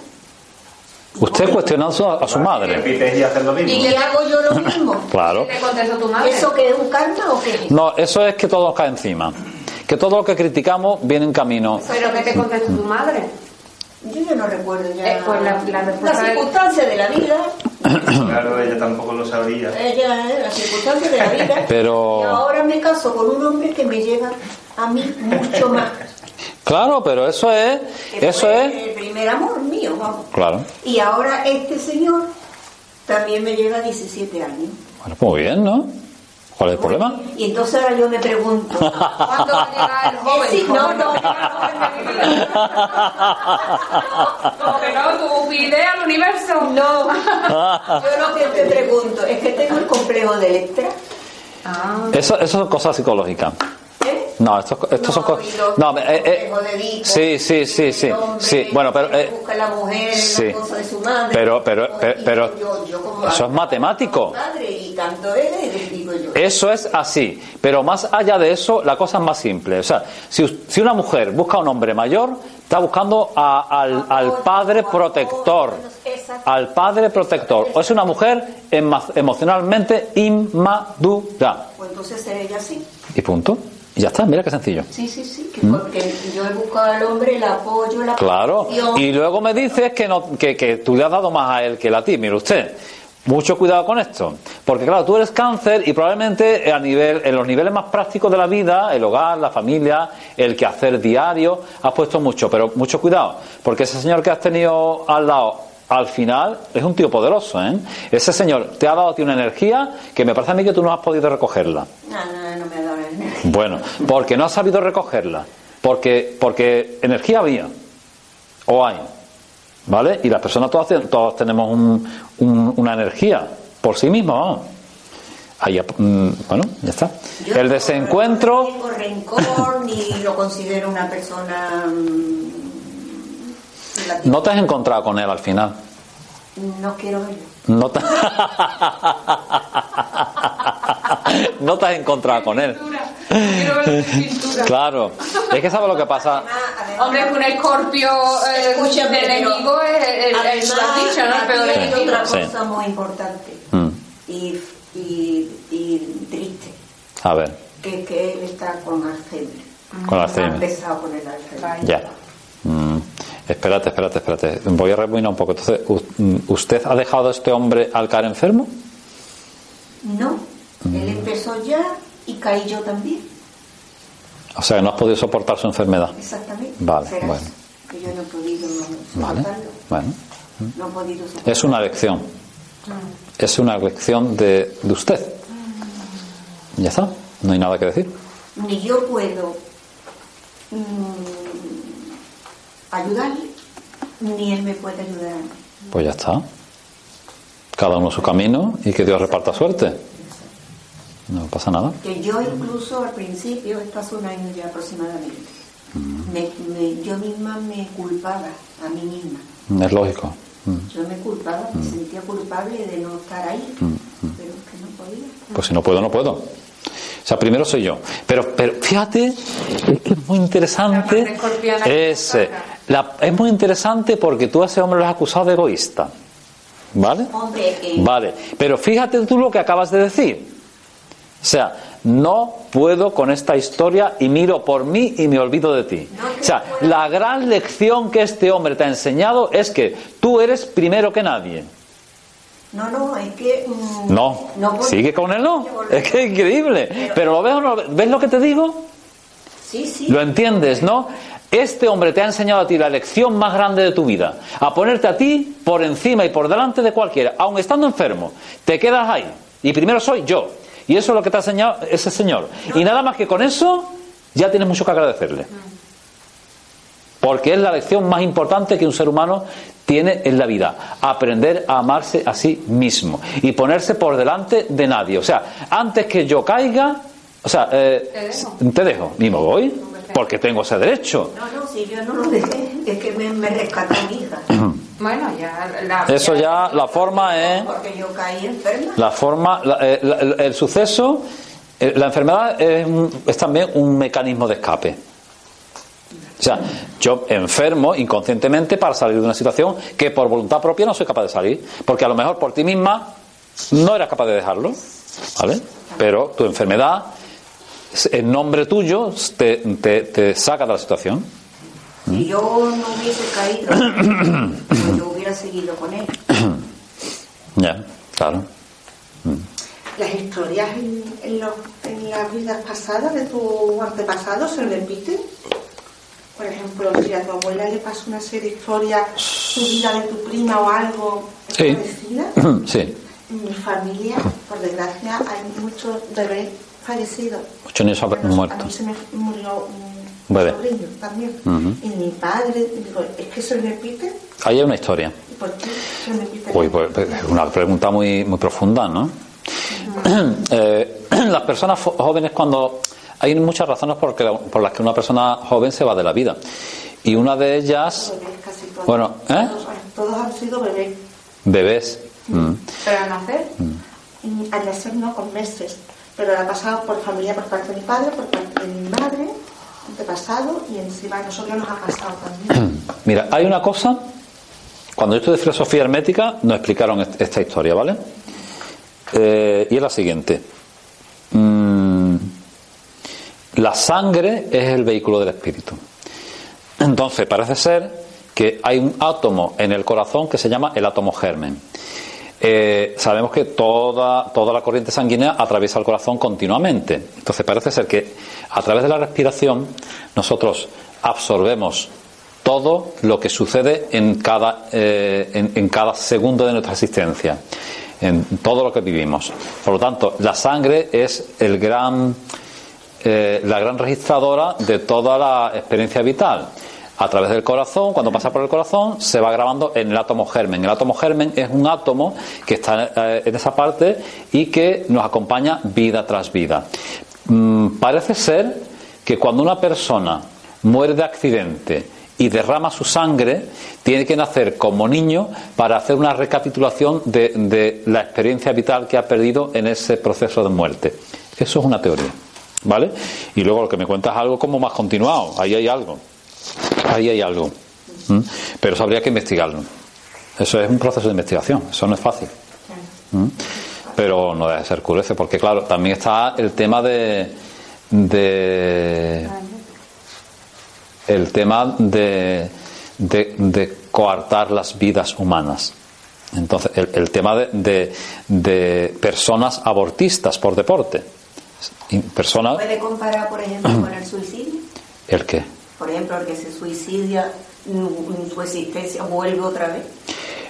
Usted cuestionando a, a su madre. Y lo mismo. ¿Y qué hago yo lo mismo? Claro. ¿Qué te contestó tu madre? ¿Eso qué es un karma o qué es? No, eso es que todo nos cae encima. Que todo lo que criticamos viene en camino. ¿Pero qué te contestó tu madre? Yo ya no recuerdo ya. Eh, pues la- la circunstancias de la vida, Claro, ella tampoco lo sabría. ella, eh, las circunstancias de la vida. Pero- Y ahora me caso con un hombre que me llega a mí mucho más. Claro, pero eso es. que Eso es. El primer amor mío, vamos. Claro. Y ahora este señor también me lleva 17 años. Bueno, pues muy bien, ¿no? ¿Cuál es el problema? Y entonces ahora yo me pregunto. ¿Cuándo va a llegar el joven? Sí, no, no. Como que no, tu idea al universo. No, yo lo que te pregunto es que tengo el complejo de Electra. Ah. Eso, eso son cosas psicológicas. No, estos, estos son cosas. No, eh, eh, sí, sí, sí, sí. hombre Sí, bueno, pero. eh, busca la mujer, sí. la de su madre. Pero- pero- pero- pero- yo- eso es matemático. Padre, y tanto él, yo. Eso es así. Pero más allá de eso, la cosa es más simple. O sea, si, si una mujer busca a un hombre mayor, está buscando a- al, al padre protector. Al padre protector. O es una mujer emocionalmente inmadura. Pues entonces ella así. Y punto. Y ya está, mira qué sencillo. Sí, sí, sí, que porque yo he buscado al hombre el apoyo, la ¿Mm? Claro. protección. Y luego me dices que, no, que, que tú le has dado más a él que a ti. Mire usted. Mucho cuidado con esto. Porque claro, tú eres cáncer y probablemente a nivel, en los niveles más prácticos de la vida, el hogar, la familia, el quehacer diario, has puesto mucho. Pero mucho cuidado. Porque ese señor que has tenido al lado, al final, es un tío poderoso. ¿eh? Ese señor te ha dado a ti una energía que me parece a mí que tú no has podido recogerla. No, no, no me ha dado la energía. Bueno, porque no has sabido recogerla. Porque, porque energía había. O hay. ¿Vale? Y las personas todas, todas tenemos un- un- una energía por sí mismas. vamos. Ahí, mm, bueno, ya está. Yo El desencuentro. No tengo rencor ni lo considero una persona. La- No te has encontrado con él al final. No quiero verlo. No te, no te has encontrado con él. Quiero ver. Claro. Es que sabes lo que pasa. Además- además- Hombre, un escorpio eh, Escúchame, pero- enemigo es el, el, el, dicho, ¿no? El hay enemigo. otra Sí. cosa muy importante Mm, y, y, y triste, a ver, que que él está con Alzheimer. con Ha Alzheimer. empezado con el Alzheimer. Ya. Mm, Espérate, espérate, espérate. Voy a rebobinar un poco. Entonces, mm, ¿usted ha dejado a este hombre al caer enfermo? No, él empezó ya y caí yo también, O sea, no has podido soportar su enfermedad. exactamente. Vale, bueno. que yo no he podido Vale. soportarlo. Bueno, No he podido soportarlo. es una lección. Es una elección de, de usted. Ya está, no hay nada que decir. Ni yo puedo mm, ayudarle, ni él me puede ayudar. a mí. Pues ya está. Cada uno su camino y que Dios reparta suerte. No pasa nada. Que yo incluso al principio, esto hace un año ya aproximadamente, me- me- yo misma me culpaba a mí misma. Es lógico. Mm. Yo me culpaba, me sentía culpable de no estar ahí, pero es que no podía. Pues si no puedo, no puedo. O sea, primero soy yo. Pero, pero fíjate, es que es muy interesante. La la- es muy interesante porque tú a ese hombre lo has acusado de egoísta. ¿Vale? Hombre, eh, Vale. Pero fíjate tú lo que acabas de decir. O sea, no puedo con esta historia y miro por mí y me olvido de ti. No, O sea, la gran lección que este hombre te ha enseñado es que tú eres primero que nadie. no, no, es que... mm, No, sigue con él, no. Es que es increíble. Pero lo ves o no lo ves? ¿Ves lo que te digo? Sí, sí. Lo entiendes, ¿no? Este hombre te ha enseñado a ti la lección más grande de tu vida, a ponerte a ti por encima y por delante de cualquiera, aun estando enfermo. Te quedas ahí. Y primero soy yo. Y eso es lo que te ha enseñado ese señor. Y nada más que con eso ya tienes mucho que agradecerle. Porque es la lección más importante que un ser humano tiene en la vida. Aprender a amarse a sí mismo. Y ponerse por delante de nadie. O sea, antes que yo caiga, o sea, eh, Te dejo. y me voy. Porque tengo ese derecho. No, no, si yo no lo dejé, es que me, me rescató mi hija. Bueno, ya la, Eso ya, la forma es. Porque yo caí enferma. La forma, la- eh, la- el, el suceso, eh, la enfermedad es, un- es también un mecanismo de escape. O sea, yo enfermo inconscientemente para salir de una situación que por voluntad propia no soy capaz de salir. Porque a lo mejor por ti misma no eras capaz de dejarlo. ¿Vale? Pero tu enfermedad, en nombre tuyo, te, te- te saca de la situación. Si yo no hubiese caído, pues yo hubiera seguido con él. Ya, claro. ¿Las historias en, en, los- en las vidas pasadas de tu antepasado se repiten? Por ejemplo, si a tu abuela le pasó una serie de historias, tu vida de tu prima o algo Sí. parecida. Sí. En mi familia, por desgracia, hay muchos bebés fallecidos. Muchos niños A han nos- muerto. A mí se me murió un Bebé. sobrino también. Y mi padre, digo, ¿es que se repite? Ahí hay una historia. ¿Y por qué se repite? Uy, pues, pues, es una pregunta muy, muy profunda, ¿no? Eh, las personas jóvenes cuando... Hay muchas razones por, que- por las que una persona joven se va de la vida. Y una de ellas, Bebés casi todos. Bueno, ¿eh? Todos, todos han sido bebés. bebés. Mm. Pero al nacer, Y al nacer no, con meses. Pero ha pasado por familia por parte de mi padre, por parte de mi madre, antepasado, y encima a nosotros nos ha pasado también. Mira, hay una cosa... Cuando yo estudié filosofía hermética nos explicaron est- esta historia, ¿vale? Eh, y es la siguiente. Mm, la sangre es el vehículo del espíritu. Entonces, parece ser que hay un átomo en el corazón que se llama el átomo germen. Eh, sabemos que toda, toda la corriente sanguínea atraviesa el corazón continuamente. Entonces, parece ser que a través de la respiración nosotros absorbemos todo lo que sucede en cada, eh, en, cada segundo de nuestra existencia, en todo lo que vivimos. Por lo tanto, la sangre es el gran eh, la gran registradora de toda la experiencia vital. A través del corazón, cuando pasa por el corazón, se va grabando en el átomo germen. El átomo germen es un átomo que está eh, en esa parte y que nos acompaña vida tras vida. Mm, parece ser que cuando una persona muere de accidente y derrama su sangre, tiene que nacer como niño para hacer una recapitulación de, de la experiencia vital que ha perdido en ese proceso de muerte. Eso es una teoría. ¿Vale? Y luego lo que me cuentas es algo como más continuado. Ahí hay algo. Ahí hay algo. ¿Mm? Pero eso habría que investigarlo. Eso es un proceso de investigación. Eso no es fácil. ¿Mm? Pero no debe ser curioso, porque claro, también está el tema de. de el tema de, de, de coartar las vidas humanas. Entonces, el, el tema de, de, de personas abortistas por deporte. Personas. ¿Puede comparar, por ejemplo, con el suicidio? ¿El qué? Por ejemplo, el que se suicidia, mm, su existencia vuelve otra vez.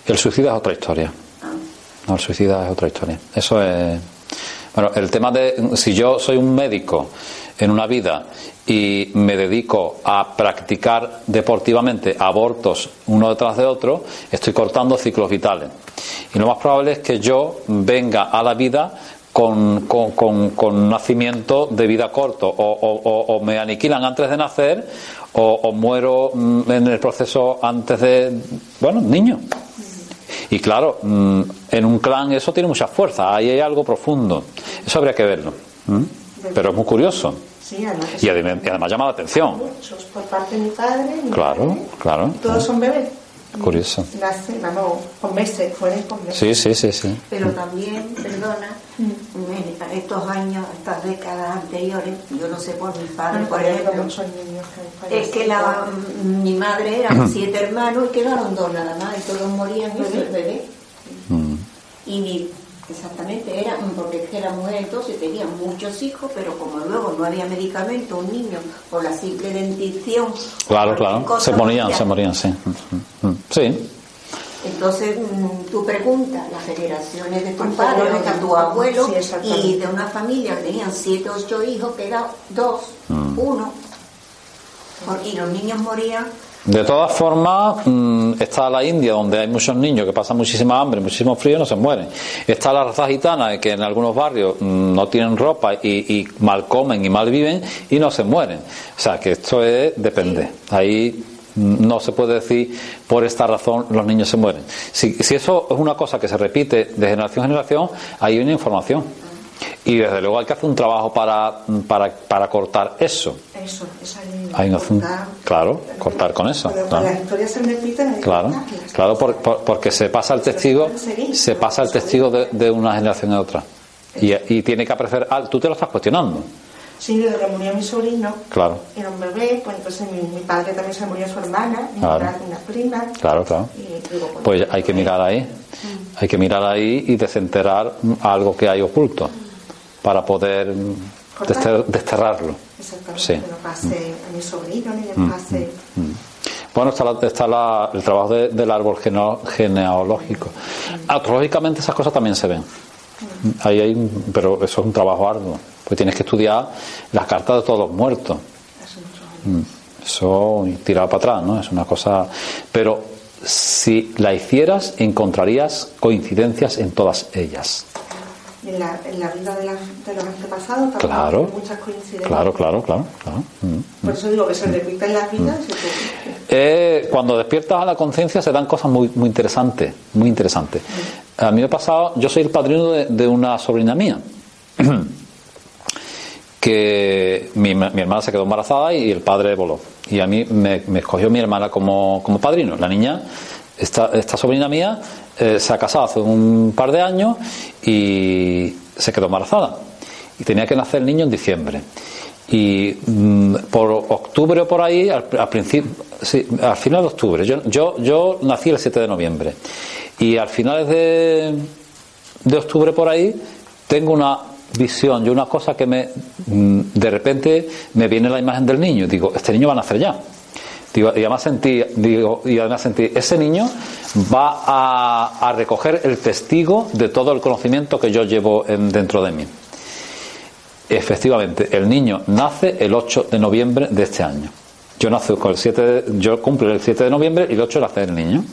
El suicidio es otra historia. Ah, No, el suicida es otra historia. Eso es. Bueno, el tema de si yo soy un médico en una vida y me dedico a practicar deportivamente abortos uno detrás de otro, estoy cortando ciclos vitales. Y lo más probable es que yo venga a la vida con, con, con, con nacimiento de vida corto, o, o, o, me aniquilan antes de nacer, o, o muero mm, en el proceso antes de, bueno, niño. Y claro, mm, en un clan eso tiene mucha fuerza, ahí hay algo profundo. Eso habría que verlo. Pero es muy curioso. Sí, además, Y además, llama la atención. por parte de mi padre, mi Claro, claro. todos son bebés. Curioso. Nace, vamos, con meses, fueron con meses. Sí, sí, sí, sí. Pero también, perdona, en estos años, estas décadas anteriores, yo no sé por mi padre, por ejemplo, es que la, mi madre eran siete hermanos y quedaron dos nada más, y todos morían bebés. bebés. Mm. Y mi- exactamente, era porque es que la mujer entonces tenía muchos hijos, pero como luego no había medicamento, un niño, por la simple dentición, Claro, claro. cosa Se morían, moría. se morían, sí. Mm, mm. Sí, Entonces, mm, tú preguntas las generaciones de tu Cuántos padre o abuelos de tu que- abuelo sí, y de una familia que tenían siete o ocho hijos, queda dos, Mm. uno. Y los niños morían. De todas formas, mm, está la India, donde hay muchos niños que pasan muchísima hambre, muchísimo frío y no se mueren. Está la raza gitana, que en algunos barrios mm, no tienen ropa y, y mal comen y mal viven y no se mueren. O sea, que esto es, depende. Ahí mm, no se puede decir por esta razón los niños se mueren. Si, si eso es una cosa que se repite de generación en generación, hay una información. Y desde luego hay que hacer un trabajo para, para, para cortar eso. Hay cortar. claro, cortar con eso. Pero claro. las historias se repiten, Claro, cortarlas. claro, por- por- porque se pasa el testigo, se pasa el testigo de, de una generación a otra. Y, y tiene que aparecer, ah, tú te lo estás cuestionando, Sí, desde que murió mi sobrino, claro, era un bebé, pues entonces mi, mi padre también se murió su hermana, mi Claro. madre una prima. claro, claro. Y digo, bueno, Pues hay que mirar ahí, hay que mirar ahí y desenterrar algo que hay oculto para poder dester- desterrarlo. Exactamente, Sí. que no pase a mi sobrino ni le pase. Bueno, está, la- está la- el trabajo de- del árbol geno- genealógico. Astrológicamente esas cosas también se ven. Ahí hay, pero eso es un trabajo arduo. Pues tienes que estudiar las cartas de todos los muertos. Años. Eso y tirar para atrás, ¿no? Es una cosa. Pero si la hicieras, encontrarías coincidencias en todas ellas. En la, en la vida de, las- de los antepasados también Claro. hay muchas coincidencias. Claro, claro, claro. claro. Mm. Por eso digo que se repiten las vidas. Eh, cuando despiertas a la conciencia se dan cosas muy, muy interesantes, muy interesantes. A mí me ha pasado, yo soy el padrino de, de una sobrina mía, que mi, mi hermana se quedó embarazada y el padre voló. Y a mí me, me escogió mi hermana como, como padrino. La niña, esta, esta sobrina mía, eh, se ha casado hace un par de años y se quedó embarazada. Y tenía que nacer el niño en diciembre. Y mm, por octubre o por ahí, al, principio, al final de octubre, yo, yo, yo nací el 7 de noviembre. Y al finales de, de octubre por ahí, tengo una visión y una cosa que me mm, de repente me viene la imagen del niño. Digo, este niño va a nacer ya. Y además sentí, digo, y además sentí, ese niño va a, recoger el testigo de todo el conocimiento que yo llevo en- dentro de mí. Efectivamente, el niño nace el 8 de noviembre de este año. Yo nací con el 7 de- yo cumplo el 7 de noviembre y el 8 nace el niño.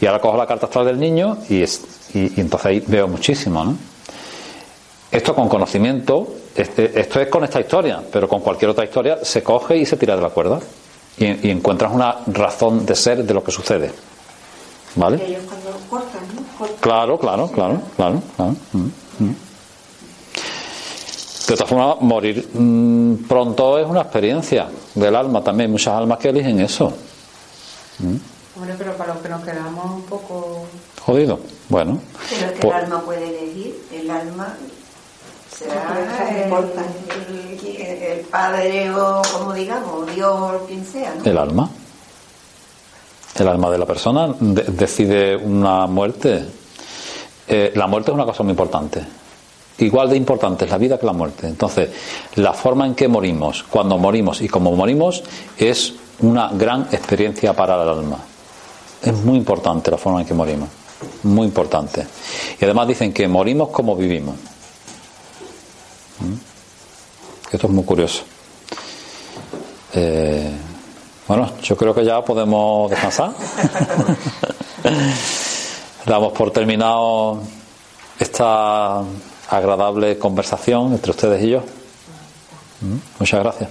Y ahora cojo la carta astral del niño y entonces ahí veo muchísimo, ¿no? Esto con conocimiento, este- esto es con esta historia, pero con cualquier otra historia se coge y se tira de la cuerda. Y, y encuentras una razón de ser de lo que sucede. ¿Vale? Ellos cuando cortan, ¿no? Cortan. Claro, claro, claro, claro. claro. Mm, mm. De todas formas, morir mm, pronto es una experiencia del alma también. Hay muchas almas que eligen eso. Hombre, pero para los que nos quedamos un poco... Jodido. Bueno. Pero es que pues- el alma puede elegir, el alma será el, el- padre o como digamos, Dios quien sea. El alma. El alma de la persona de- decide una muerte. Eh, la muerte es una cosa muy importante. Igual de importante es la vida que la muerte. Entonces, la forma en que morimos, cuando morimos y cómo morimos, es una gran experiencia para el alma. Es muy importante la forma en que morimos. muy importante. Y además dicen que morimos como vivimos. ¿Mm? Esto es muy curioso. Eh, bueno, yo creo que ya podemos descansar. Damos por terminado esta agradable conversación entre ustedes y yo. ¿Mm? Muchas gracias.